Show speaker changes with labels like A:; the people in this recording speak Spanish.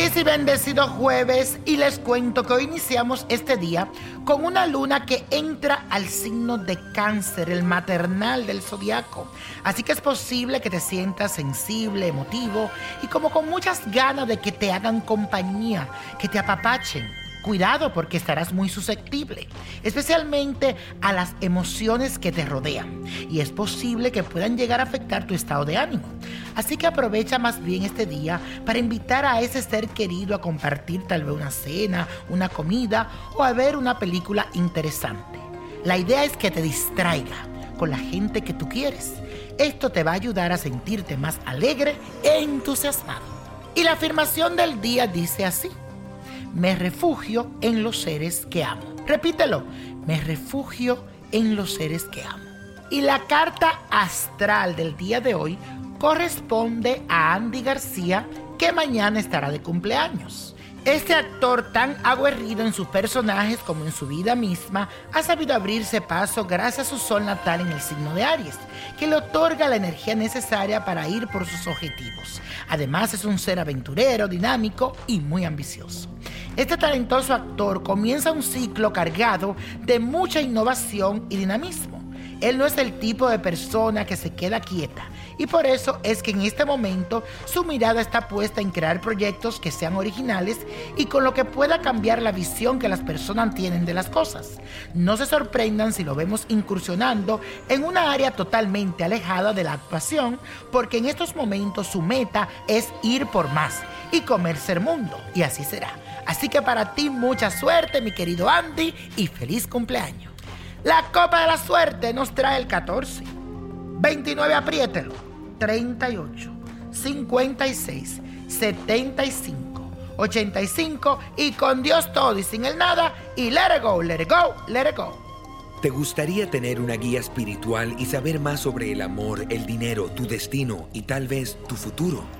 A: Feliz y bendecido jueves y les cuento que hoy iniciamos este día con una luna que entra al signo de cáncer, el maternal del zodiaco. Así que es posible que te sientas sensible, emotivo y como con muchas ganas de que te hagan compañía, que te apapachen. Cuidado porque estarás muy susceptible, especialmente a las emociones que te rodean y es posible que puedan llegar a afectar tu estado de ánimo. Así que aprovecha más bien este día para invitar a ese ser querido a compartir tal vez una cena, una comida o a ver una película interesante. La idea es que te distraiga con la gente que tú quieres. Esto te va a ayudar a sentirte más alegre e entusiasmado. Y la afirmación del día dice así me refugio en los seres que amo. Repítelo, me refugio en los seres que amo. Y la carta astral del día de hoy corresponde a Andy García, que mañana estará de cumpleaños. Este actor tan aguerrido en sus personajes como en su vida misma ha sabido abrirse paso gracias a su sol natal en el signo de Aries, que le otorga la energía necesaria para ir por sus objetivos. Además es un ser aventurero, dinámico y muy ambicioso. Este talentoso actor comienza un ciclo cargado de mucha innovación y dinamismo. Él no es el tipo de persona que se queda quieta y por eso es que en este momento su mirada está puesta en crear proyectos que sean originales y con lo que pueda cambiar la visión que las personas tienen de las cosas. No se sorprendan si lo vemos incursionando en una área totalmente alejada de la actuación, porque en estos momentos su meta es ir por más y comerse el mundo, y así será. Así que para ti mucha suerte, mi querido Andy, y feliz cumpleaños. La copa de la suerte nos trae el 14. 29, apriételo. 38, 56, 75, 85 y con Dios todo y sin el nada y let it go, let it go, let it go.
B: ¿Te gustaría tener una guía espiritual y saber más sobre el amor, el dinero, tu destino y tal vez tu futuro?